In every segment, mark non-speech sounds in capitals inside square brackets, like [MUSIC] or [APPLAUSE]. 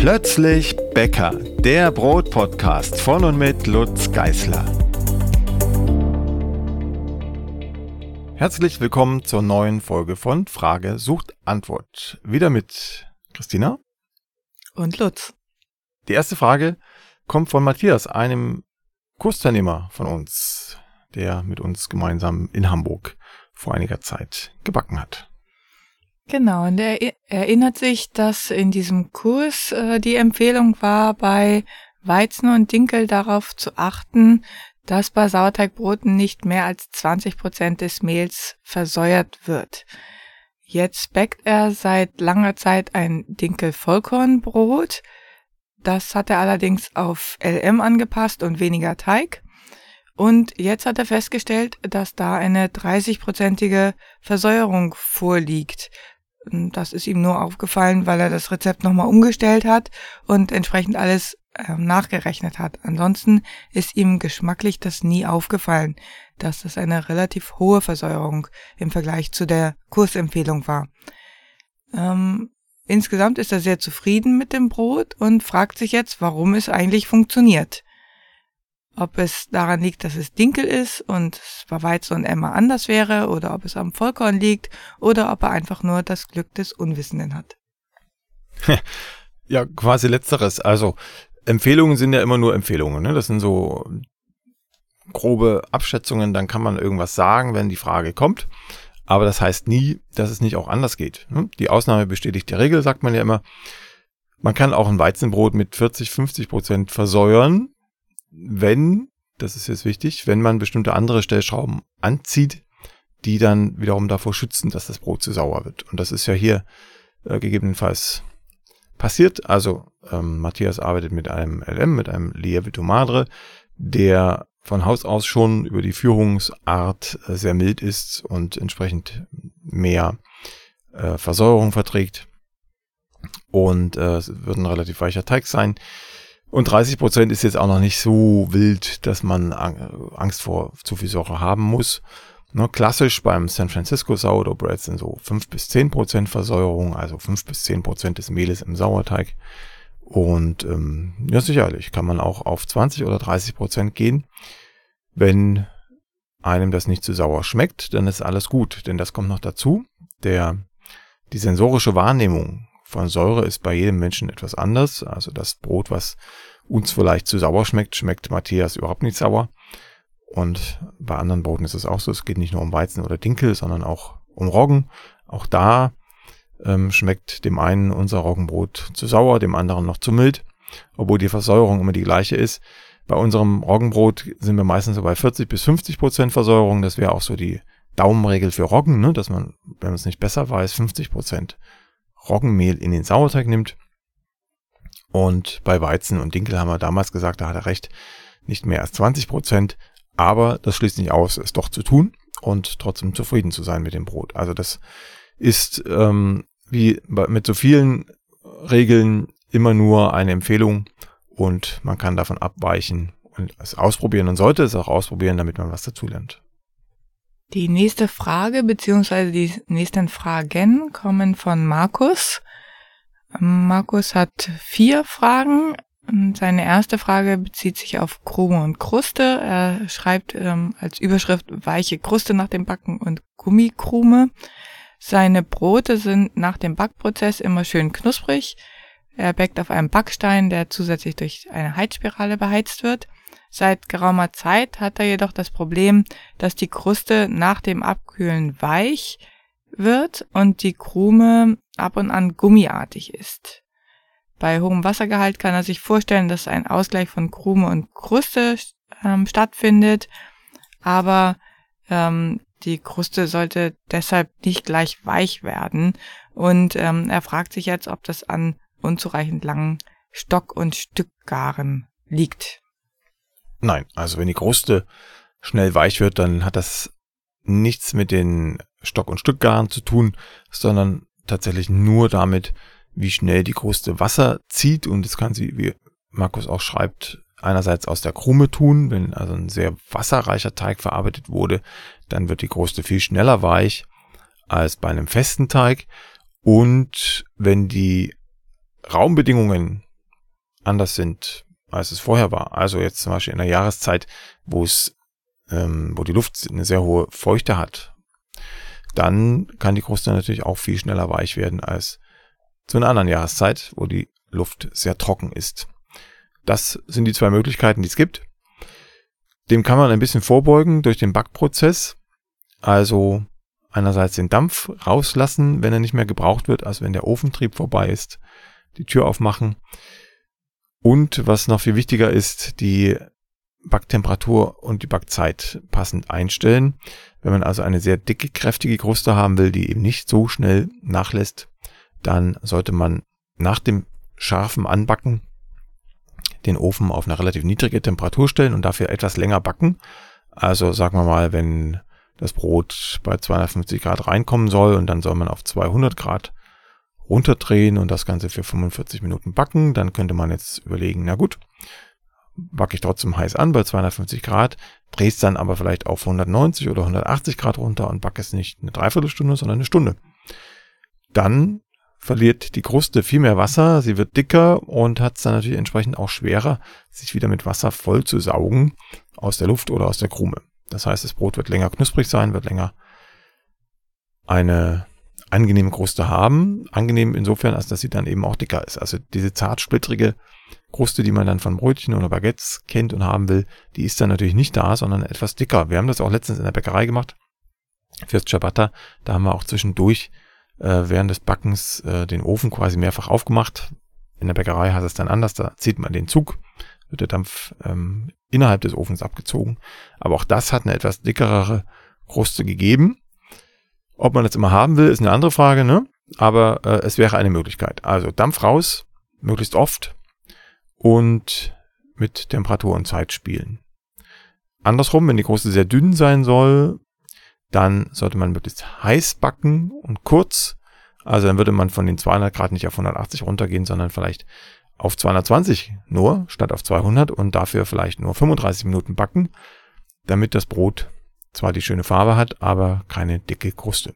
Plötzlich Bäcker, der Brotpodcast von und mit Lutz Geißler. Herzlich willkommen zur neuen Folge von Frage sucht Antwort. Wieder mit Christina und Lutz. Die erste Frage kommt von Matthias, einem Kursteilnehmer von uns, der mit uns gemeinsam in Hamburg vor einiger Zeit gebacken hat. Genau, und er erinnert sich, dass in diesem Kurs äh, die Empfehlung war, bei Weizen und Dinkel darauf zu achten, dass bei Sauerteigbroten nicht mehr als 20 Prozent des Mehls versäuert wird. Jetzt backt er seit langer Zeit ein Dinkel-Vollkornbrot. Das hat er allerdings auf LM angepasst und weniger Teig. Und jetzt hat er festgestellt, dass da eine 30-prozentige Versäuerung vorliegt. Das ist ihm nur aufgefallen, weil er das Rezept nochmal umgestellt hat und entsprechend alles äh, nachgerechnet hat. Ansonsten ist ihm geschmacklich das nie aufgefallen, dass das eine relativ hohe Versäuerung im Vergleich zu der Kursempfehlung war. Ähm, insgesamt ist er sehr zufrieden mit dem Brot und fragt sich jetzt, warum es eigentlich funktioniert. Ob es daran liegt, dass es Dinkel ist und es bei Weizen und Emma anders wäre, oder ob es am Vollkorn liegt, oder ob er einfach nur das Glück des Unwissenden hat. [LAUGHS] Ja, quasi letzteres. Also Empfehlungen sind ja immer nur Empfehlungen. Ne? Das sind so grobe Abschätzungen, dann kann man irgendwas sagen, wenn die Frage kommt. Aber das heißt nie, dass es nicht auch anders geht. Ne? Die Ausnahme bestätigt die Regel, sagt man ja immer. Man kann auch ein Weizenbrot mit 40, 50 Prozent versäuern, wenn, das ist jetzt wichtig, wenn man bestimmte andere Stellschrauben anzieht, die dann wiederum davor schützen, dass das Brot zu sauer wird. Und das ist ja hier äh, gegebenenfalls passiert. Also ähm, Matthias arbeitet mit einem LM, mit einem Lievito Madre, der von Haus aus schon über die Führungsart äh, sehr mild ist und entsprechend mehr äh, Versäuerung verträgt. Und äh, es wird ein relativ weicher Teig sein. Und 30 Prozent ist jetzt auch noch nicht so wild, dass man Angst vor zu viel Säure haben muss. Ne, klassisch beim San Francisco Sourdough Bread sind so 5 bis 10 Prozent Versäuerung, also 5 bis 10 Prozent des Mehles im Sauerteig. Und ähm, ja, sicherlich kann man auch auf 20 oder 30 Prozent gehen. Wenn einem das nicht zu sauer schmeckt, dann ist alles gut, denn das kommt noch dazu. Der, die sensorische Wahrnehmung von Säure ist bei jedem Menschen etwas anders. Also das Brot, was uns vielleicht zu sauer schmeckt, schmeckt Matthias überhaupt nicht sauer. Und bei anderen Broten ist es auch so. Es geht nicht nur um Weizen oder Dinkel, sondern auch um Roggen. Auch da ähm, schmeckt dem einen unser Roggenbrot zu sauer, dem anderen noch zu mild, obwohl die Versäuerung immer die gleiche ist. Bei unserem Roggenbrot sind wir meistens so bei 40 bis 50 Prozent Versäuerung. Das wäre auch so die Daumenregel für Roggen, ne? dass man, wenn man es nicht besser weiß, 50 Prozent Roggenmehl in den Sauerteig nimmt. Und bei Weizen und Dinkel haben wir damals gesagt, da hat er recht, nicht mehr als 20 Prozent. Aber das schließt nicht aus, es doch zu tun und trotzdem zufrieden zu sein mit dem Brot. Also das ist ähm, wie mit so vielen Regeln immer nur eine Empfehlung und man kann davon abweichen und es ausprobieren und sollte es auch ausprobieren, damit man was dazulernt. Die nächste Frage beziehungsweise die nächsten Fragen kommen von Markus. Markus hat vier Fragen. Seine erste Frage bezieht sich auf Krume und Kruste. Er schreibt ähm, als Überschrift weiche Kruste nach dem Backen und Gummikrume. Seine Brote sind nach dem Backprozess immer schön knusprig. Er backt auf einem Backstein, der zusätzlich durch eine Heizspirale beheizt wird. Seit geraumer Zeit hat er jedoch das Problem, dass die Kruste nach dem Abkühlen weich wird und die Krume ab und an gummiartig ist. Bei hohem Wassergehalt kann er sich vorstellen, dass ein Ausgleich von Krume und Kruste ähm, stattfindet, aber ähm, die Kruste sollte deshalb nicht gleich weich werden und ähm, er fragt sich jetzt, ob das an unzureichend langen Stock- und Stückgaren liegt. Nein, also wenn die Kruste schnell weich wird, dann hat das nichts mit den Stock- und Stückgaren zu tun, sondern tatsächlich nur damit, wie schnell die Kruste Wasser zieht. Und das kann sie, wie Markus auch schreibt, einerseits aus der Krume tun, wenn also ein sehr wasserreicher Teig verarbeitet wurde, dann wird die Kruste viel schneller weich als bei einem festen Teig. Und wenn die Raumbedingungen anders sind, als es vorher war. Also jetzt zum Beispiel in der Jahreszeit, wo es, ähm, wo die Luft eine sehr hohe Feuchte hat, dann kann die Kruste natürlich auch viel schneller weich werden als zu einer anderen Jahreszeit, wo die Luft sehr trocken ist. Das sind die zwei Möglichkeiten, die es gibt. Dem kann man ein bisschen vorbeugen durch den Backprozess. Also einerseits den Dampf rauslassen, wenn er nicht mehr gebraucht wird, also wenn der Ofentrieb vorbei ist, die Tür aufmachen. Und was noch viel wichtiger ist, die Backtemperatur und die Backzeit passend einstellen. Wenn man also eine sehr dicke, kräftige Kruste haben will, die eben nicht so schnell nachlässt, dann sollte man nach dem scharfen Anbacken den Ofen auf eine relativ niedrige Temperatur stellen und dafür etwas länger backen. Also sagen wir mal, wenn das Brot bei 250 Grad reinkommen soll und dann soll man auf 200 Grad runterdrehen und das Ganze für 45 Minuten backen, dann könnte man jetzt überlegen, na gut, backe ich trotzdem heiß an bei 250 Grad, drehe es dann aber vielleicht auf 190 oder 180 Grad runter und backe es nicht eine Dreiviertelstunde, sondern eine Stunde. Dann verliert die Kruste viel mehr Wasser, sie wird dicker und hat es dann natürlich entsprechend auch schwerer, sich wieder mit Wasser voll zu saugen aus der Luft oder aus der Krume. Das heißt, das Brot wird länger knusprig sein, wird länger eine angenehme Kruste haben. Angenehm insofern, als dass sie dann eben auch dicker ist. Also diese zart splittrige Kruste, die man dann von Brötchen oder Baguettes kennt und haben will, die ist dann natürlich nicht da, sondern etwas dicker. Wir haben das auch letztens in der Bäckerei gemacht. Fürs Ciabatta, da haben wir auch zwischendurch äh, während des Backens äh, den Ofen quasi mehrfach aufgemacht. In der Bäckerei heißt es dann anders, da zieht man den Zug, wird der Dampf ähm, innerhalb des Ofens abgezogen. Aber auch das hat eine etwas dickerere Kruste gegeben. Ob man das immer haben will, ist eine andere Frage, ne? Aber äh, es wäre eine Möglichkeit. Also Dampf raus, möglichst oft und mit Temperatur und Zeit spielen. Andersrum, wenn die Kruste sehr dünn sein soll, dann sollte man möglichst heiß backen und kurz. Also dann würde man von den 200 Grad nicht auf 180 runtergehen, sondern vielleicht auf 220 nur statt auf 200 und dafür vielleicht nur 35 Minuten backen, damit das Brot zwar die schöne Farbe hat, aber keine dicke Kruste.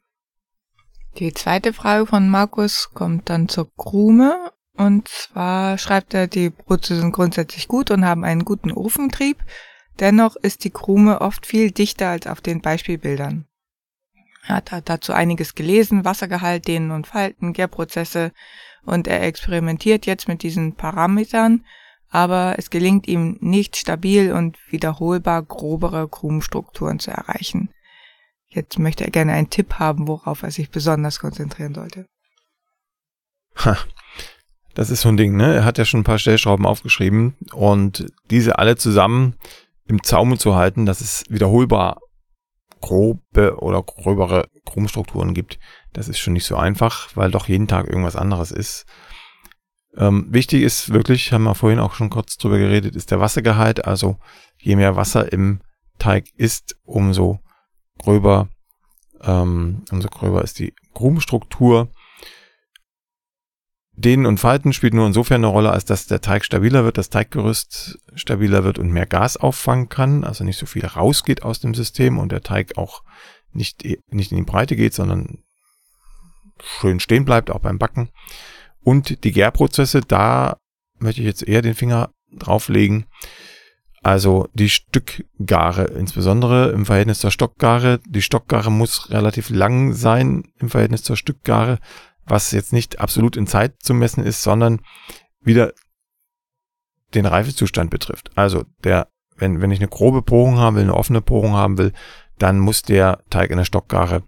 Die zweite Frage von Markus kommt dann zur Krume. Und zwar schreibt er, die Brote sind grundsätzlich gut und haben einen guten Ofentrieb. Dennoch ist die Krume oft viel dichter als auf den Beispielbildern. Er hat dazu einiges gelesen, Wassergehalt, Dehnen und Falten, Gärprozesse und er experimentiert jetzt mit diesen Parametern, aber es gelingt ihm nicht stabil und wiederholbar grobere Krumenstrukturen zu erreichen. Jetzt möchte er gerne einen Tipp haben, worauf er sich besonders konzentrieren sollte. Ha, das ist so ein Ding, ne? Er hat ja schon ein paar Stellschrauben aufgeschrieben und diese alle zusammen im Zaume zu halten, dass es wiederholbar grobe oder gröbere Chromstrukturen gibt, das ist schon nicht so einfach, weil doch jeden Tag irgendwas anderes ist. Ähm, wichtig ist wirklich, haben wir vorhin auch schon kurz drüber geredet, ist der Wassergehalt. Also je mehr Wasser im Teig ist, umso gröber, ähm, umso gröber ist die Grubenstruktur. Dehnen und Falten spielt nur insofern eine Rolle, als dass der Teig stabiler wird, das Teiggerüst stabiler wird und mehr Gas auffangen kann, also nicht so viel rausgeht aus dem System und der Teig auch nicht, nicht in die Breite geht, sondern schön stehen bleibt, auch beim Backen. Und die Gärprozesse, da möchte ich jetzt eher den Finger drauflegen. Also die Stückgare, insbesondere im Verhältnis zur Stockgare. Die Stockgare muss relativ lang sein im Verhältnis zur Stückgare was jetzt nicht absolut in Zeit zu messen ist, sondern wieder den Reifezustand betrifft. Also der, wenn, wenn ich eine grobe Porung haben will, eine offene Porung haben will, dann muss der Teig in der Stockgare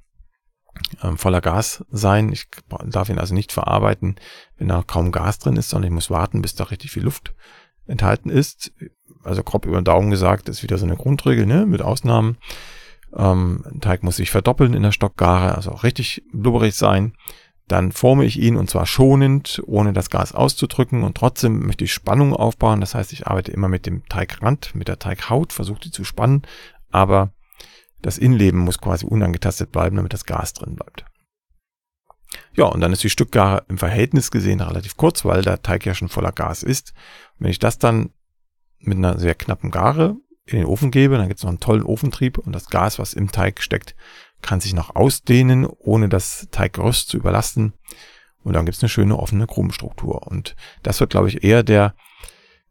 ähm, voller Gas sein. Ich darf ihn also nicht verarbeiten, wenn da kaum Gas drin ist, sondern ich muss warten, bis da richtig viel Luft enthalten ist. Also grob über den Daumen gesagt, ist wieder so eine Grundregel, ne, mit Ausnahmen. Ähm, Teig muss sich verdoppeln in der Stockgare, also auch richtig blubberig sein. Dann forme ich ihn und zwar schonend, ohne das Gas auszudrücken und trotzdem möchte ich Spannung aufbauen. Das heißt, ich arbeite immer mit dem Teigrand, mit der Teighaut, versuche die zu spannen, aber das Innenleben muss quasi unangetastet bleiben, damit das Gas drin bleibt. Ja, und dann ist die Stückgare im Verhältnis gesehen relativ kurz, weil der Teig ja schon voller Gas ist. Und wenn ich das dann mit einer sehr knappen Gare in den Ofen gebe, dann gibt es noch einen tollen Ofentrieb und das Gas, was im Teig steckt, kann sich noch ausdehnen, ohne das Teiggerüst zu überlasten. Und dann gibt es eine schöne offene Krumenstruktur. Und das wird, glaube ich, eher der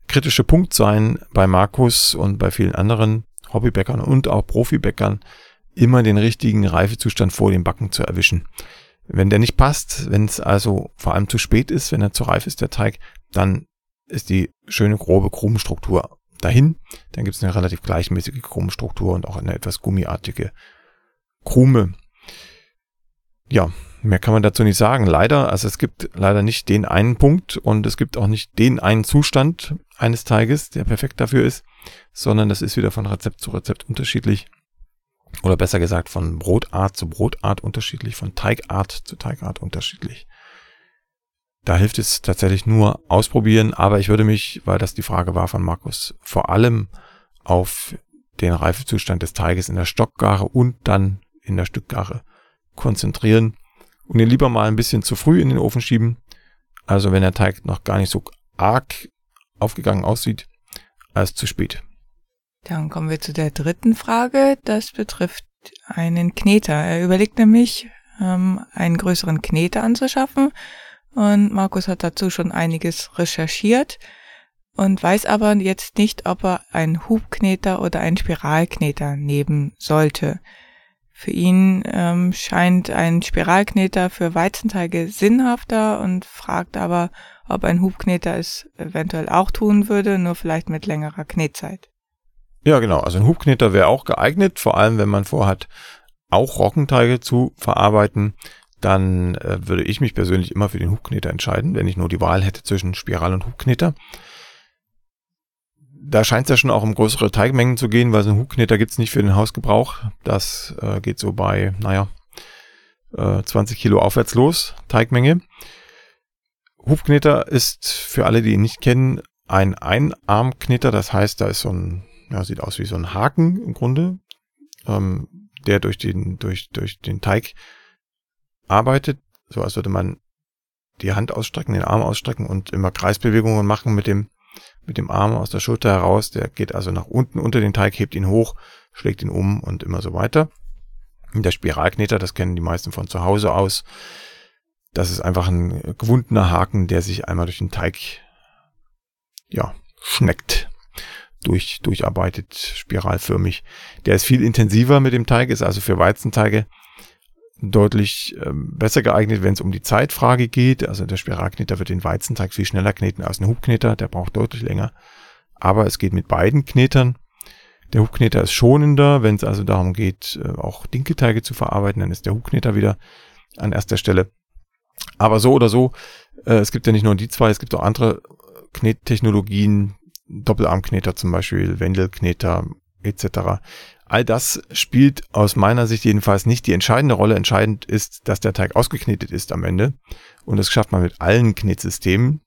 kritische Punkt sein bei Markus und bei vielen anderen Hobbybäckern und auch Profibäckern, immer den richtigen Reifezustand vor dem Backen zu erwischen. Wenn der nicht passt, wenn es also vor allem zu spät ist, wenn er zu reif ist, der Teig, dann ist die schöne grobe Krumenstruktur dahin. Dann gibt es eine relativ gleichmäßige Krumenstruktur und auch eine etwas gummiartige Krume. Ja, mehr kann man dazu nicht sagen. Leider, also es gibt leider nicht den einen Punkt und es gibt auch nicht den einen Zustand eines Teiges, der perfekt dafür ist, sondern das ist wieder von Rezept zu Rezept unterschiedlich. Oder besser gesagt von Brotart zu Brotart unterschiedlich, von Teigart zu Teigart unterschiedlich. Da hilft es tatsächlich nur ausprobieren, aber ich würde mich, weil das die Frage war von Markus, vor allem auf den Reifezustand des Teiges in der Stockgare und dann in der Stückgare konzentrieren und ihn lieber mal ein bisschen zu früh in den Ofen schieben. Also wenn der Teig noch gar nicht so arg aufgegangen aussieht, als zu spät. Dann kommen wir zu der dritten Frage. Das betrifft einen Kneter. Er überlegt nämlich, ähm, einen größeren Kneter anzuschaffen. Und Markus hat dazu schon einiges recherchiert und weiß aber jetzt nicht, ob er einen Hubkneter oder einen Spiralkneter nehmen sollte. Für ihn ähm, scheint ein Spiralkneter für Weizenteige sinnhafter und fragt aber, ob ein Hubkneter es eventuell auch tun würde, nur vielleicht mit längerer Knetzeit. Ja, genau. Also ein Hubkneter wäre auch geeignet, vor allem wenn man vorhat, auch Roggenteige zu verarbeiten. Dann äh, würde ich mich persönlich immer für den Hubkneter entscheiden, wenn ich nur die Wahl hätte zwischen Spiral und Hubkneter da scheint es ja schon auch um größere Teigmengen zu gehen, weil so ein Hubkneter gibt's nicht für den Hausgebrauch. Das äh, geht so bei, naja, äh, 20 Kilo aufwärts los, Teigmenge. Hubkneter ist für alle, die ihn nicht kennen, ein Einarmkneter. Das heißt, da ist so ein, ja, sieht aus wie so ein Haken im Grunde, ähm, der durch den, durch, durch den Teig arbeitet. So als würde man die Hand ausstrecken, den Arm ausstrecken und immer Kreisbewegungen machen mit dem mit dem Arm aus der Schulter heraus. Der geht also nach unten unter den Teig, hebt ihn hoch, schlägt ihn um und immer so weiter. Der Spiralkneter, das kennen die meisten von zu Hause aus. Das ist einfach ein gewundener Haken, der sich einmal durch den Teig, ja, schneckt, durch, durcharbeitet, spiralförmig. Der ist viel intensiver mit dem Teig, ist also für Weizenteige deutlich ähm, besser geeignet, wenn es um die Zeitfrage geht. Also der Spiralkneter wird den Weizenteig viel schneller kneten als ein Hubkneter, der braucht deutlich länger. Aber es geht mit beiden Knetern. Der Hubkneter ist schonender, wenn es also darum geht, äh, auch Dinkelteige zu verarbeiten, dann ist der Hubkneter wieder an erster Stelle. Aber so oder so, äh, es gibt ja nicht nur die zwei, es gibt auch andere Knettechnologien, Doppelarmkneter zum Beispiel, Wendelkneter etc. All das spielt aus meiner Sicht jedenfalls nicht die entscheidende Rolle. Entscheidend ist, dass der Teig ausgeknetet ist am Ende. Und das schafft man mit allen Knetsystemen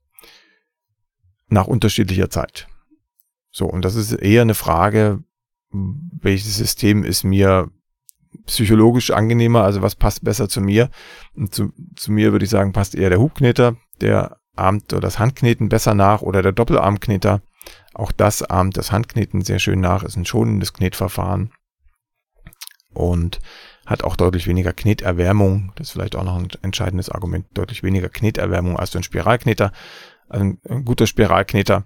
nach unterschiedlicher Zeit. So, und das ist eher eine Frage, welches System ist mir psychologisch angenehmer, also was passt besser zu mir. Und zu, zu mir würde ich sagen, passt eher der Hubkneter, der ahmt oder das Handkneten besser nach oder der Doppelarmkneter. Auch das ahmt das Handkneten sehr schön nach, ist ein schonendes Knetverfahren und hat auch deutlich weniger Kneterwärmung. Das ist vielleicht auch noch ein entscheidendes Argument. Deutlich weniger Kneterwärmung als so ein Spiralkneter. Ein, ein guter Spiralkneter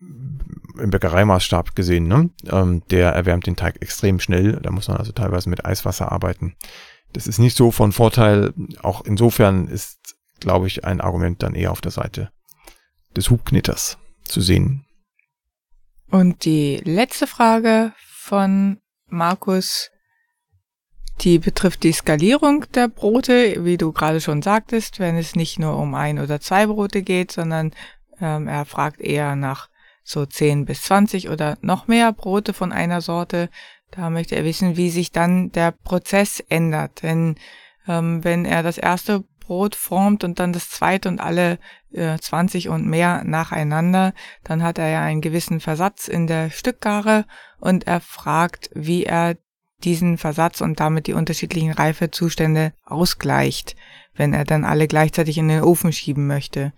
im Bäckereimaßstab gesehen, ne? Ähm, der erwärmt den Teig extrem schnell. Da muss man also teilweise mit Eiswasser arbeiten. Das ist nicht so von Vorteil. Auch insofern ist, glaube ich, ein Argument dann eher auf der Seite des Hubknitters zu sehen. Und die letzte Frage von Markus, die betrifft die Skalierung der Brote, wie du gerade schon sagtest, wenn es nicht nur um ein oder zwei Brote geht, sondern ähm, er fragt eher nach so 10 bis 20 oder noch mehr Brote von einer Sorte. Da möchte er wissen, wie sich dann der Prozess ändert. Denn ähm, wenn er das erste Brot formt und dann das zweite und alle äh, 20 und mehr nacheinander, dann hat er ja einen gewissen Versatz in der Stückgare und er fragt, wie er diesen Versatz und damit die unterschiedlichen Reifezustände ausgleicht, wenn er dann alle gleichzeitig in den Ofen schieben möchte.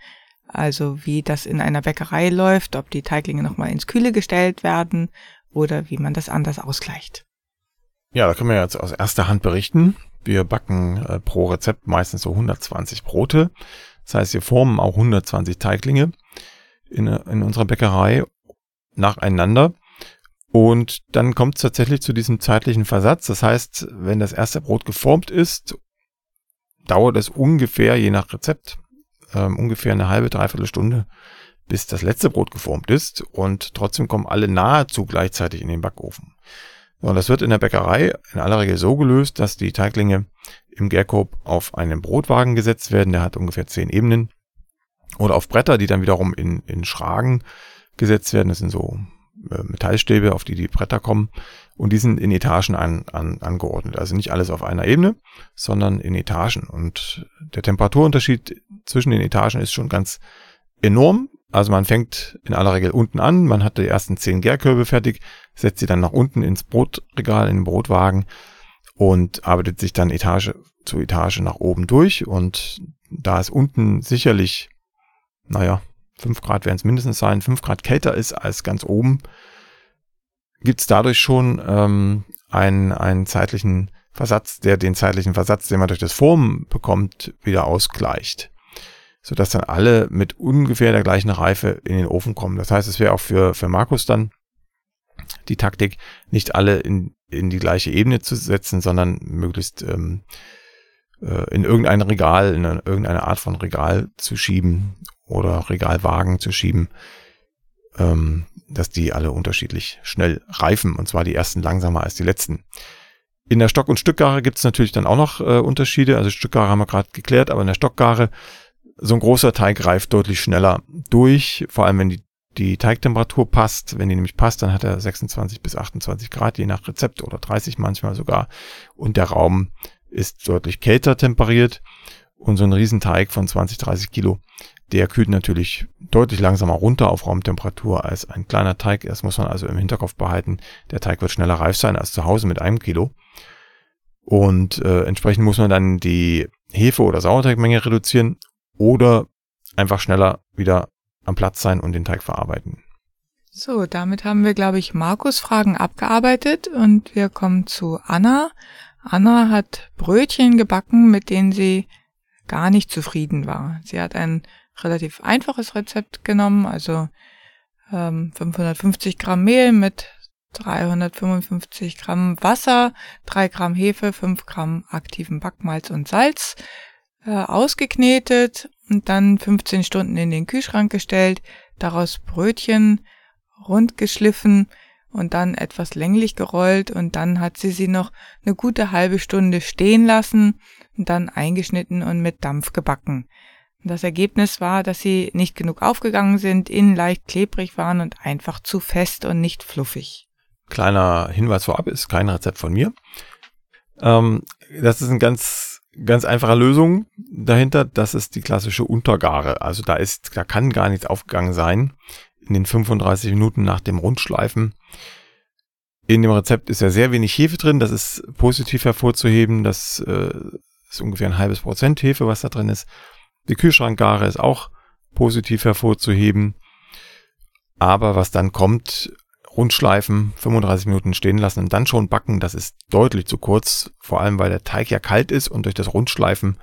Also wie das in einer Bäckerei läuft, ob die Teiglinge nochmal ins Kühle gestellt werden oder wie man das anders ausgleicht. Ja, da können wir jetzt aus erster Hand berichten. Wir backen äh, pro Rezept meistens so 120 Brote. Das heißt, wir formen auch 120 Teiglinge. in, in unserer Bäckerei nacheinander. Und dann kommt es tatsächlich zu diesem zeitlichen Versatz. Das heißt, wenn das erste Brot geformt ist, dauert es ungefähr, je nach Rezept, ähm, ungefähr eine halbe, dreiviertel Stunde, bis das letzte Brot geformt ist. Und trotzdem kommen alle nahezu gleichzeitig in den Backofen. Und das wird in der Bäckerei in aller Regel so gelöst, dass die Teiglinge im Gärkorb auf einen Brotwagen gesetzt werden. Der hat ungefähr zehn Ebenen. Oder auf Bretter, die dann wiederum in, in Schragen gesetzt werden. Das sind so äh, Metallstäbe, auf die die Bretter kommen. Und die sind in Etagen an, an, angeordnet. Also nicht alles auf einer Ebene, sondern in Etagen. Und der Temperaturunterschied zwischen den Etagen ist schon ganz enorm. Also man fängt in aller Regel unten an, man hat die ersten zehn Gärkörbe fertig, setzt sie dann nach unten ins Brotregal, in den Brotwagen und arbeitet sich dann Etage zu Etage nach oben durch. Und da es unten sicherlich, naja, fünf Grad werden es mindestens sein, fünf Grad kälter ist als ganz oben, gibt es dadurch schon ähm, einen, einen zeitlichen Versatz, der den zeitlichen Versatz, den man durch das Formen bekommt, wieder ausgleicht sodass dann alle mit ungefähr der gleichen Reife in den Ofen kommen. Das heißt, es wäre auch für, für Markus dann die Taktik, nicht alle in, in die gleiche Ebene zu setzen, sondern möglichst ähm, äh, in irgendein Regal, in eine, irgendeine Art von Regal zu schieben oder Regalwagen zu schieben, ähm, dass die alle unterschiedlich schnell reifen, und zwar die ersten langsamer als die letzten. In der Stock- und Stückgare gibt es natürlich dann auch noch äh, Unterschiede. Also Stückgare haben wir gerade geklärt, aber in der Stockgare so ein großer Teig reift deutlich schneller durch, vor allem wenn die, die Teigtemperatur passt. Wenn die nämlich passt, dann hat er 26 bis 28 Grad, je nach Rezept oder 30 manchmal sogar. Und der Raum ist deutlich kälter temperiert. Und so ein Riesenteig von 20, 30 Kilo, der kühlt natürlich deutlich langsamer runter auf Raumtemperatur als ein kleiner Teig. Das muss man also im Hinterkopf behalten. Der Teig wird schneller reif sein als zu Hause mit einem Kilo. Und äh, entsprechend muss man dann die Hefe- oder Sauerteigmenge reduzieren oder einfach schneller wieder am Platz sein und den Teig verarbeiten. So, damit haben wir, glaube ich, Markus Fragen abgearbeitet und wir kommen zu Anna. Anna hat Brötchen gebacken, mit denen sie gar nicht zufrieden war. Sie hat ein relativ einfaches Rezept genommen, also ähm, 550 Gramm Mehl mit 355 Gramm Wasser, 3 Gramm Hefe, 5 Gramm aktiven Backmalz und Salz äh, ausgeknetet und dann 15 Stunden in den Kühlschrank gestellt, daraus Brötchen rund geschliffen und dann etwas länglich gerollt und dann hat sie sie noch eine gute halbe Stunde stehen lassen und dann eingeschnitten und mit Dampf gebacken. Das Ergebnis war, dass sie nicht genug aufgegangen sind, innen leicht klebrig waren und einfach zu fest und nicht fluffig. Kleiner Hinweis vorab, ist kein Rezept von mir. Ähm, das ist ein ganz ganz einfache Lösung dahinter. Das ist die klassische Untergare. Also da ist, da kann gar nichts aufgegangen sein in den 35 Minuten nach dem Rundschleifen. In dem Rezept ist ja sehr wenig Hefe drin. Das ist positiv hervorzuheben. Das äh, ist ungefähr ein halbes Prozent Hefe, was da drin ist. Die Kühlschrankgare ist auch positiv hervorzuheben. Aber was dann kommt, Rundschleifen, 35 Minuten stehen lassen und dann schon backen, das ist deutlich zu kurz, vor allem weil der Teig ja kalt ist und durch das Rundschleifen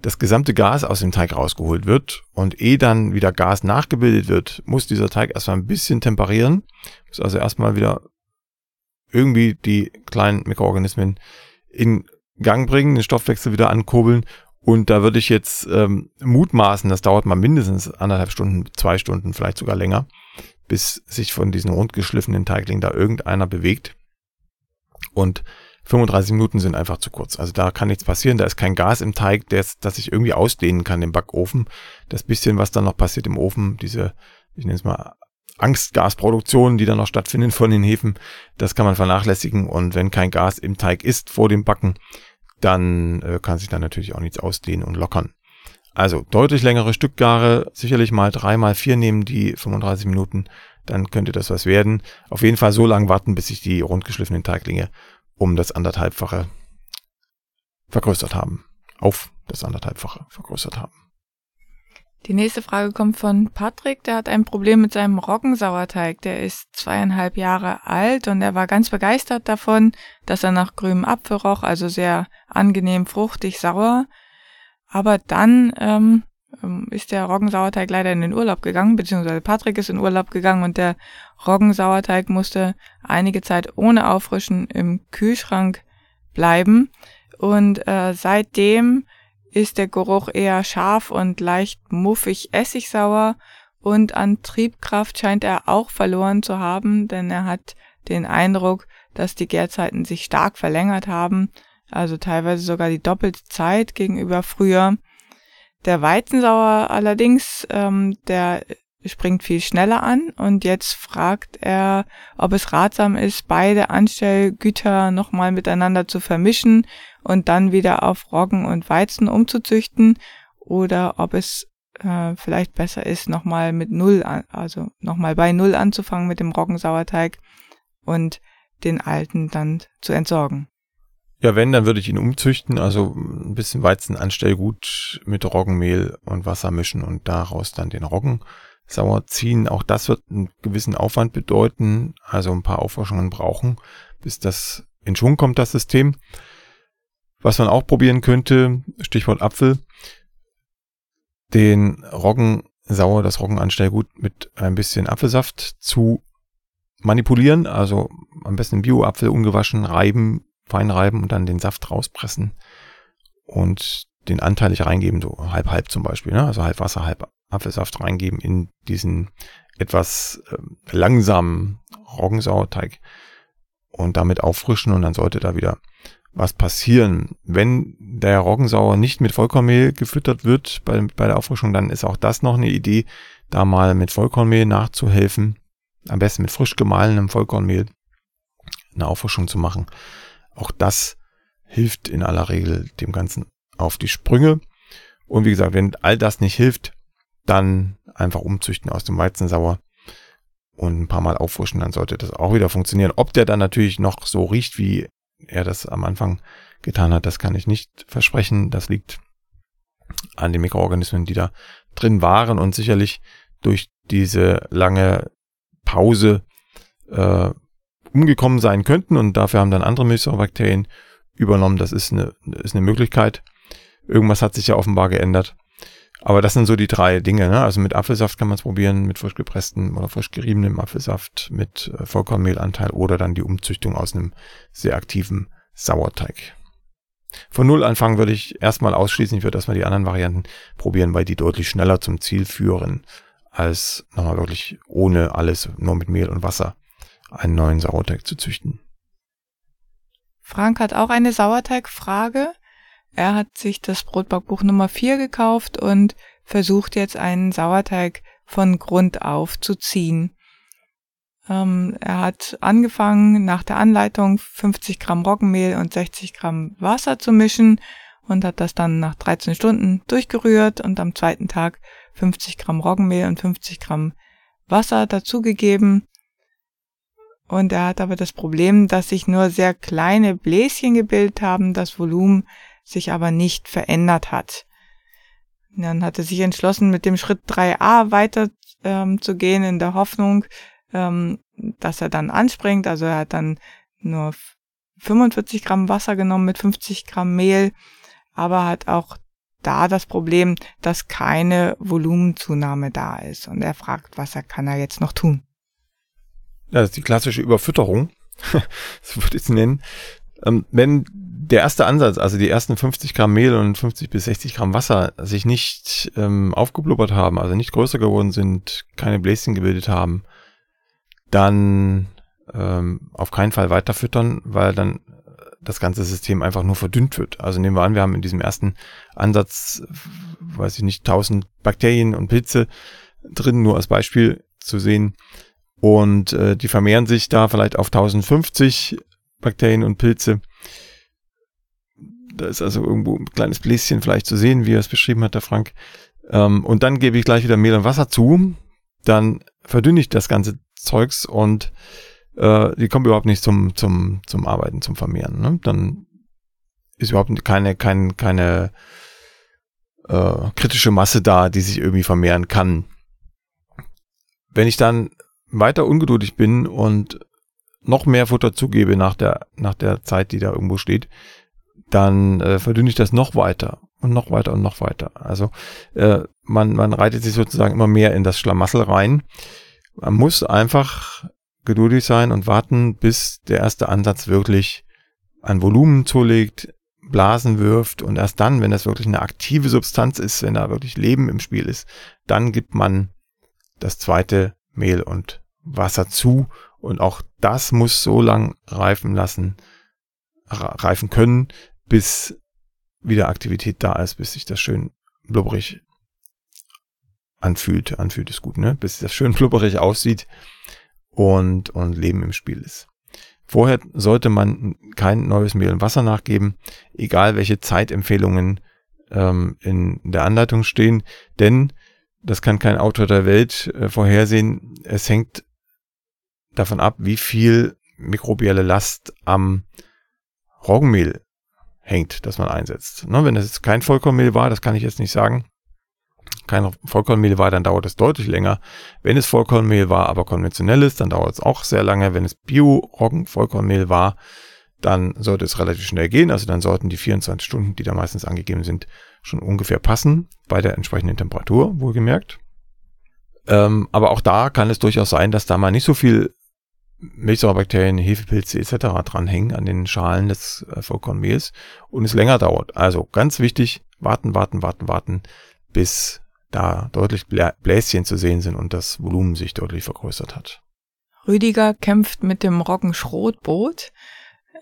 das gesamte Gas aus dem Teig rausgeholt wird. Und eh dann wieder Gas nachgebildet wird, muss dieser Teig erstmal ein bisschen temperieren, muss also erstmal wieder irgendwie die kleinen Mikroorganismen in Gang bringen, den Stoffwechsel wieder ankurbeln. Und da würde ich jetzt ähm, mutmaßen, das dauert mal mindestens anderthalb Stunden, zwei Stunden, vielleicht sogar länger bis sich von diesen rundgeschliffenen Teigling da irgendeiner bewegt. Und 35 Minuten sind einfach zu kurz. Also da kann nichts passieren. Da ist kein Gas im Teig, das, das sich irgendwie ausdehnen kann im Backofen. Das bisschen, was dann noch passiert im Ofen, diese, ich nenne es mal Angstgasproduktionen, die dann noch stattfinden von den Hefen, das kann man vernachlässigen. Und wenn kein Gas im Teig ist vor dem Backen, dann äh, kann sich dann natürlich auch nichts ausdehnen und lockern. Also deutlich längere Stückgare, sicherlich mal drei mal vier nehmen die 35 Minuten, dann könnte das was werden. Auf jeden Fall so lange warten, bis sich die rundgeschliffenen Teiglinge um das anderthalbfache vergrößert haben. Auf das anderthalbfache vergrößert haben. Die nächste Frage kommt von Patrick. Der hat ein Problem mit seinem Roggensauerteig. Der ist zweieinhalb Jahre alt und er war ganz begeistert davon, dass er nach grünem Apfel roch, also sehr angenehm fruchtig sauer. Aber dann ähm, ähm, ist der Roggensauerteig leider in den Urlaub gegangen, beziehungsweise Patrick ist in Urlaub gegangen und der Roggensauerteig musste einige Zeit ohne Auffrischen im Kühlschrank bleiben. Und äh, seitdem ist der Geruch eher scharf und leicht muffig essigsauer und an Triebkraft scheint er auch verloren zu haben, denn er hat den Eindruck, dass die Gärzeiten sich stark verlängert haben, also teilweise sogar die doppelte Zeit gegenüber früher. Der Weizensauer allerdings, ähm, der springt viel schneller an und jetzt fragt er, ob es ratsam ist, beide Anstellgüter nochmal miteinander zu vermischen und dann wieder auf Roggen und Weizen umzuzüchten oder ob es äh, vielleicht besser ist, nochmal mit Null, an, also nochmal bei Null anzufangen mit dem Roggensauerteig und den alten dann zu entsorgen. Ja, wenn, dann würde ich ihn umzüchten, also ein bisschen Weizenanstellgut mit Roggenmehl und Wasser mischen und daraus dann den Roggen sauer ziehen. Auch das wird einen gewissen Aufwand bedeuten, also ein paar Aufwaschungen brauchen, bis das in Schwung kommt, das System. Was man auch probieren könnte, Stichwort Apfel, den Roggen sauer, das Roggenanstellgut mit ein bisschen Apfelsaft zu manipulieren, also am besten Bio-Apfel ungewaschen reiben, fein reiben und dann den Saft rauspressen und den anteilig reingeben, so halb halb zum Beispiel, ne? also halb Wasser, halb Apfelsaft reingeben in diesen etwas äh, langsamen Roggensauerteig und damit auffrischen und dann sollte da wieder was passieren. Wenn der Roggensauer nicht mit Vollkornmehl gefüttert wird bei, bei der Auffrischung, dann ist auch das noch eine Idee, da mal mit Vollkornmehl nachzuhelfen. Am besten mit frisch gemahlenem Vollkornmehl eine Auffrischung zu machen. Auch das hilft in aller Regel dem Ganzen auf die Sprünge. Und wie gesagt, wenn all das nicht hilft, dann einfach umzüchten aus dem Weizensauer und ein paar Mal auffrischen, dann sollte das auch wieder funktionieren. Ob der dann natürlich noch so riecht, wie er das am Anfang getan hat, das kann ich nicht versprechen. Das liegt an den Mikroorganismen, die da drin waren und sicherlich durch diese lange Pause äh, umgekommen sein könnten und dafür haben dann andere Milchsäurebakterien übernommen. Das ist eine, ist eine Möglichkeit. Irgendwas hat sich ja offenbar geändert. Aber das sind so die drei Dinge. Ne? Also mit Apfelsaft kann man es probieren, mit frisch gepresstem oder frisch geriebenem Apfelsaft, mit äh, Vollkornmehlanteil oder dann die Umzüchtung aus einem sehr aktiven Sauerteig. Von Null anfangen würde ich erstmal ausschließen. Ich würde erstmal die anderen Varianten probieren, weil die deutlich schneller zum Ziel führen, als nochmal wirklich ohne alles, nur mit Mehl und Wasser einen neuen Sauerteig zu züchten. Frank hat auch eine Sauerteigfrage. Er hat sich das Brotbackbuch Nummer 4 gekauft und versucht jetzt einen Sauerteig von Grund auf zu ziehen. Ähm, er hat angefangen, nach der Anleitung 50 Gramm Roggenmehl und 60 Gramm Wasser zu mischen und hat das dann nach 13 Stunden durchgerührt und am zweiten Tag 50 Gramm Roggenmehl und 50 Gramm Wasser dazugegeben. Und er hat aber das Problem, dass sich nur sehr kleine Bläschen gebildet haben. Das Volumen sich aber nicht verändert hat. Dann hat er sich entschlossen, mit dem Schritt 3a weiter ähm, zu gehen, in der Hoffnung, ähm, dass er dann anspringt. Also er hat dann nur 45 Gramm Wasser genommen mit 50 Gramm Mehl, aber hat auch da das Problem, dass keine Volumenzunahme da ist. Und er fragt, was er kann er jetzt noch tun. Das ist die klassische Überfütterung, [LAUGHS] so würde ich es nennen. Ähm, wenn der erste Ansatz, also die ersten 50 Gramm Mehl und 50 bis 60 Gramm Wasser, sich nicht ähm, aufgeblubbert haben, also nicht größer geworden sind, keine Bläschen gebildet haben, dann ähm, auf keinen Fall weiter füttern, weil dann das ganze System einfach nur verdünnt wird. Also nehmen wir an, wir haben in diesem ersten Ansatz, weiß ich nicht, 1000 Bakterien und Pilze drin, nur als Beispiel zu sehen. Und äh, die vermehren sich da vielleicht auf 1050 Bakterien und Pilze. Da ist also irgendwo ein kleines Bläschen vielleicht zu sehen, wie er es beschrieben hat, der Frank. Ähm, und dann gebe ich gleich wieder Mehl und Wasser zu. Dann verdünne ich das ganze Zeugs und äh, die kommen überhaupt nicht zum, zum, zum Arbeiten, zum Vermehren. Ne? Dann ist überhaupt keine, keine, keine äh, kritische Masse da, die sich irgendwie vermehren kann. Wenn ich dann weiter ungeduldig bin und noch mehr Futter zugebe nach der, nach der Zeit, die da irgendwo steht, dann äh, verdünne ich das noch weiter und noch weiter und noch weiter. Also äh, man, man reitet sich sozusagen immer mehr in das Schlamassel rein. Man muss einfach geduldig sein und warten, bis der erste Ansatz wirklich an Volumen zulegt, Blasen wirft und erst dann, wenn das wirklich eine aktive Substanz ist, wenn da wirklich Leben im Spiel ist, dann gibt man das zweite Mehl und Wasser zu und auch das muss so lang reifen lassen, reifen können, bis wieder Aktivität da ist, bis sich das schön blubberig anfühlt. Anfühlt ist gut, ne? Bis das schön [LAUGHS] blubberig aussieht und, und Leben im Spiel ist. Vorher sollte man kein neues Mehl und Wasser nachgeben, egal welche Zeitempfehlungen ähm, in der Anleitung stehen, denn das kann kein Autor der Welt äh, vorhersehen. Es hängt davon ab, wie viel mikrobielle Last am Roggenmehl hängt, das man einsetzt. Ne, wenn das jetzt kein Vollkornmehl war, das kann ich jetzt nicht sagen, kein Vollkornmehl war, dann dauert es deutlich länger. Wenn es Vollkornmehl war, aber konventionelles, dann dauert es auch sehr lange. Wenn es Bio-Roggen-Vollkornmehl war, dann sollte es relativ schnell gehen. Also dann sollten die 24 Stunden, die da meistens angegeben sind, schon ungefähr passen, bei der entsprechenden Temperatur, wohlgemerkt. Ähm, aber auch da kann es durchaus sein, dass da mal nicht so viel Milchsäurebakterien, Hefepilze etc. dranhängen an den Schalen des äh, Vollkornmehls und es länger dauert. Also ganz wichtig, warten, warten, warten, warten, bis da deutlich Bläschen zu sehen sind und das Volumen sich deutlich vergrößert hat. Rüdiger kämpft mit dem Roggenschrotbrot.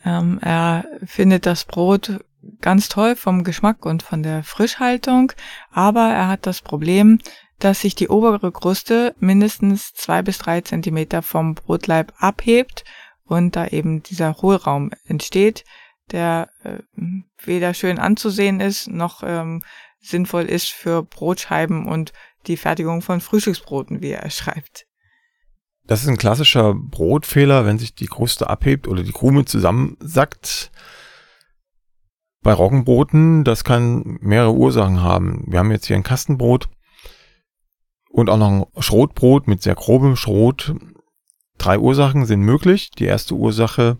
Ähm, er findet das Brot ganz toll vom Geschmack und von der Frischhaltung, aber er hat das Problem, dass sich die obere Kruste mindestens zwei bis drei Zentimeter vom Brotleib abhebt und da eben dieser Hohlraum entsteht, der äh, weder schön anzusehen ist, noch ähm, sinnvoll ist für Brotscheiben und die Fertigung von Frühstücksbroten, wie er schreibt. Das ist ein klassischer Brotfehler, wenn sich die Kruste abhebt oder die Krume zusammensackt. Bei Roggenbroten, das kann mehrere Ursachen haben. Wir haben jetzt hier ein Kastenbrot und auch noch ein Schrotbrot mit sehr grobem Schrot. Drei Ursachen sind möglich. Die erste Ursache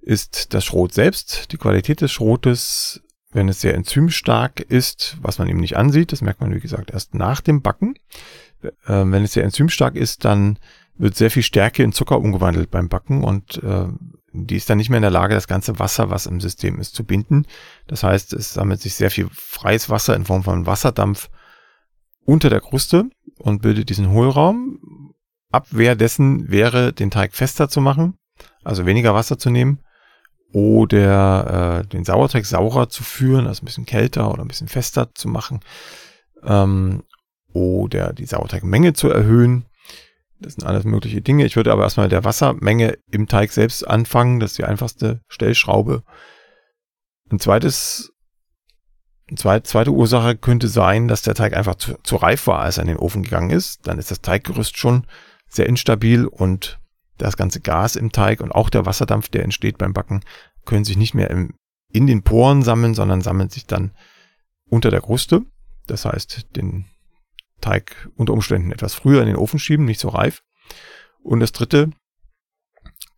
ist das Schrot selbst, die Qualität des Schrotes wenn es sehr enzymstark ist, was man eben nicht ansieht, das merkt man wie gesagt erst nach dem Backen. Äh, wenn es sehr enzymstark ist, dann wird sehr viel Stärke in Zucker umgewandelt beim Backen und äh, die ist dann nicht mehr in der Lage, das ganze Wasser, was im System ist, zu binden. Das heißt, es sammelt sich sehr viel freies Wasser in Form von Wasserdampf unter der Kruste und bildet diesen Hohlraum. Abwehr dessen wäre, den Teig fester zu machen, also weniger Wasser zu nehmen oder äh, den Sauerteig saurer zu führen, also ein bisschen kälter oder ein bisschen fester zu machen ähm, oder die Sauerteigmenge zu erhöhen. Das sind alles mögliche Dinge. Ich würde aber erstmal der Wassermenge im Teig selbst anfangen. Das ist die einfachste Stellschraube. Ein zweites, eine zweite, Ursache könnte sein, dass der Teig einfach zu, zu reif war, als er in den Ofen gegangen ist. Dann ist das Teiggerüst schon sehr instabil und das ganze Gas im Teig und auch der Wasserdampf, der entsteht beim Backen, können sich nicht mehr im, in den Poren sammeln, sondern sammeln sich dann unter der Kruste. Das heißt, den Teig unter Umständen etwas früher in den Ofen schieben, nicht so reif. Und das dritte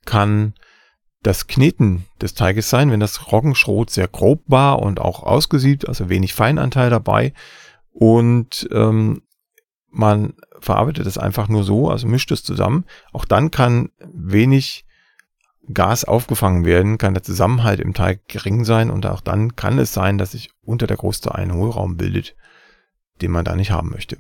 kann das Kneten des Teiges sein, wenn das Roggenschrot sehr grob war und auch ausgesiebt, also wenig Feinanteil dabei und ähm, man verarbeitet es einfach nur so, also mischt es zusammen. Auch dann kann wenig Gas aufgefangen werden, kann der Zusammenhalt im Teig gering sein und auch dann kann es sein, dass sich unter der Kruste ein Hohlraum bildet, den man da nicht haben möchte.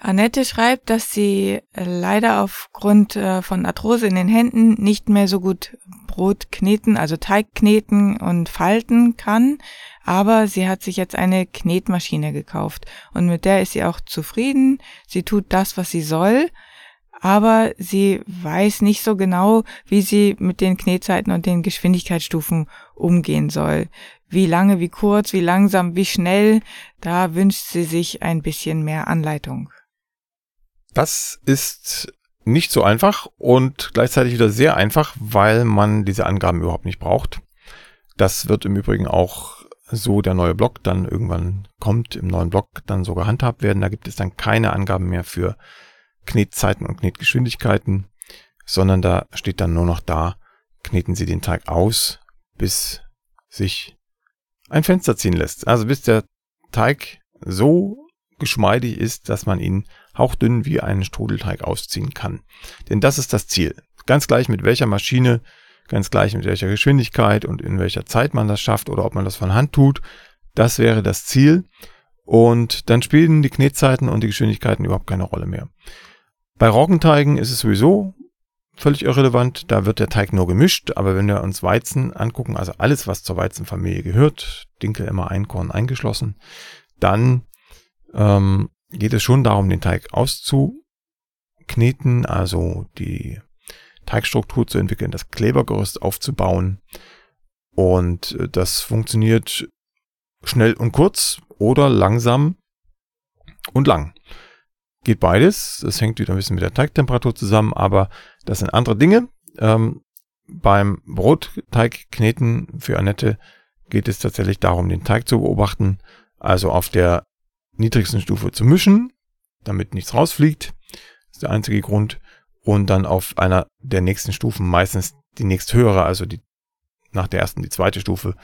Annette schreibt, dass sie äh, leider aufgrund äh, von Arthrose in den Händen nicht mehr so gut Brot kneten, also Teig kneten und falten kann, aber sie hat sich jetzt eine Knetmaschine gekauft und mit der ist sie auch zufrieden. Sie tut das, was sie soll, aber sie weiß nicht so genau, wie sie mit den Knetzeiten und den Geschwindigkeitsstufen umgehen soll. Wie lange, wie kurz, wie langsam, wie schnell, da wünscht sie sich ein bisschen mehr Anleitung. Das ist nicht so einfach und gleichzeitig wieder sehr einfach, weil man diese Angaben überhaupt nicht braucht. Das wird im Übrigen auch so der neue Block dann irgendwann kommt, im neuen Block dann so gehandhabt werden. Da gibt es dann keine Angaben mehr für Knetzeiten und Knetgeschwindigkeiten, sondern da steht dann nur noch da, kneten Sie den Teig aus, bis sich ein Fenster ziehen lässt. Also bis der Teig so geschmeidig ist, dass man ihn hauchdünn wie einen Strudelteig ausziehen kann. Denn das ist das Ziel. Ganz gleich mit welcher Maschine, ganz gleich mit welcher Geschwindigkeit und in welcher Zeit man das schafft oder ob man das von Hand tut, das wäre das Ziel. Und dann spielen die Knetzeiten und die Geschwindigkeiten überhaupt keine Rolle mehr. Bei Roggenteigen ist es sowieso völlig irrelevant. Da wird der Teig nur gemischt. Aber wenn wir uns Weizen angucken, also alles, was zur Weizenfamilie gehört, Dinkel, immer Einkorn eingeschlossen, dann ähm, geht es schon darum, den Teig auszukneten, also die Teigstruktur zu entwickeln, das Klebergerüst aufzubauen. Und äh, das funktioniert schnell und kurz oder langsam und lang. Geht beides. Das hängt wieder ein bisschen mit der Teigtemperatur zusammen, aber das sind andere Dinge. Ähm, beim Brotteigkneten für Annette geht es tatsächlich darum, den Teig zu beobachten, also auf der niedrigsten Stufe zu mischen, damit nichts rausfliegt. Das ist der einzige Grund. Und dann auf einer der nächsten Stufen, meistens die nächsthöhere, also die nach der ersten die zweite Stufe,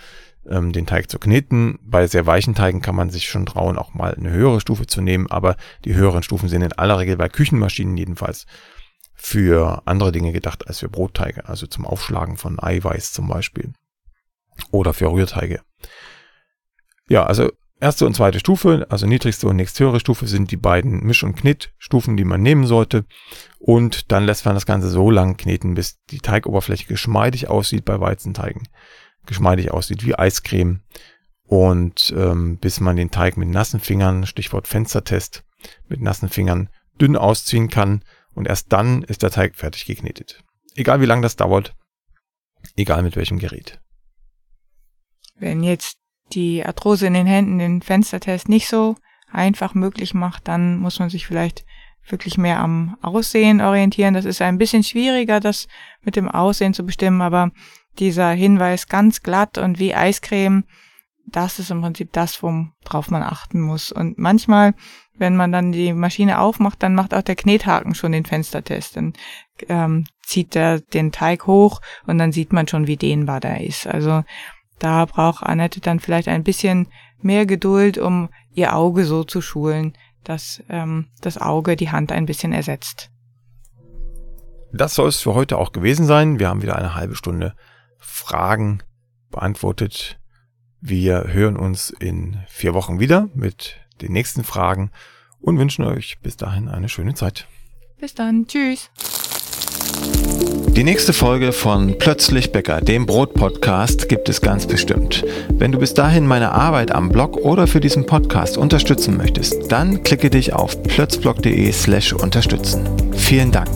ähm, den Teig zu kneten. Bei sehr weichen Teigen kann man sich schon trauen, auch mal eine höhere Stufe zu nehmen, aber die höheren Stufen sind in aller Regel bei Küchenmaschinen jedenfalls für andere Dinge gedacht als für Brotteige, also zum Aufschlagen von Eiweiß zum Beispiel oder für Rührteige. Ja, also erste und zweite Stufe, also niedrigste und nächsthöhere Stufe sind die beiden Misch- und Knetstufen, die man nehmen sollte. Und dann lässt man das Ganze so lang kneten, bis die Teigoberfläche geschmeidig aussieht bei Weizenteigen geschmeidig aussieht wie Eiscreme und ähm, bis man den Teig mit nassen Fingern, Stichwort Fenstertest, mit nassen Fingern dünn ausziehen kann und erst dann ist der Teig fertig geknetet. Egal wie lange das dauert, egal mit welchem Gerät. Wenn jetzt die Arthrose in den Händen den Fenstertest nicht so einfach möglich macht, dann muss man sich vielleicht wirklich mehr am Aussehen orientieren. Das ist ein bisschen schwieriger, das mit dem Aussehen zu bestimmen, aber dieser Hinweis ganz glatt und wie Eiscreme, das ist im Prinzip das, worauf man achten muss. Und manchmal, wenn man dann die Maschine aufmacht, dann macht auch der Knethaken schon den Fenstertest. Dann ähm, zieht er den Teig hoch und dann sieht man schon, wie dehnbar der ist. Also da braucht Annette dann vielleicht ein bisschen mehr Geduld, um ihr Auge so zu schulen, dass ähm, das Auge die Hand ein bisschen ersetzt. Das soll es für heute auch gewesen sein. Wir haben wieder eine halbe Stunde Fragen beantwortet. Wir hören uns in vier Wochen wieder mit den nächsten Fragen und wünschen euch bis dahin eine schöne Zeit. Bis dann. Tschüss. Die nächste Folge von Plötzlich Bäcker, dem Brot-Podcast, gibt es ganz bestimmt. Wenn du bis dahin meine Arbeit am Blog oder für diesen Podcast unterstützen möchtest, dann klicke dich auf plötzblog.de slash unterstützen. Vielen Dank.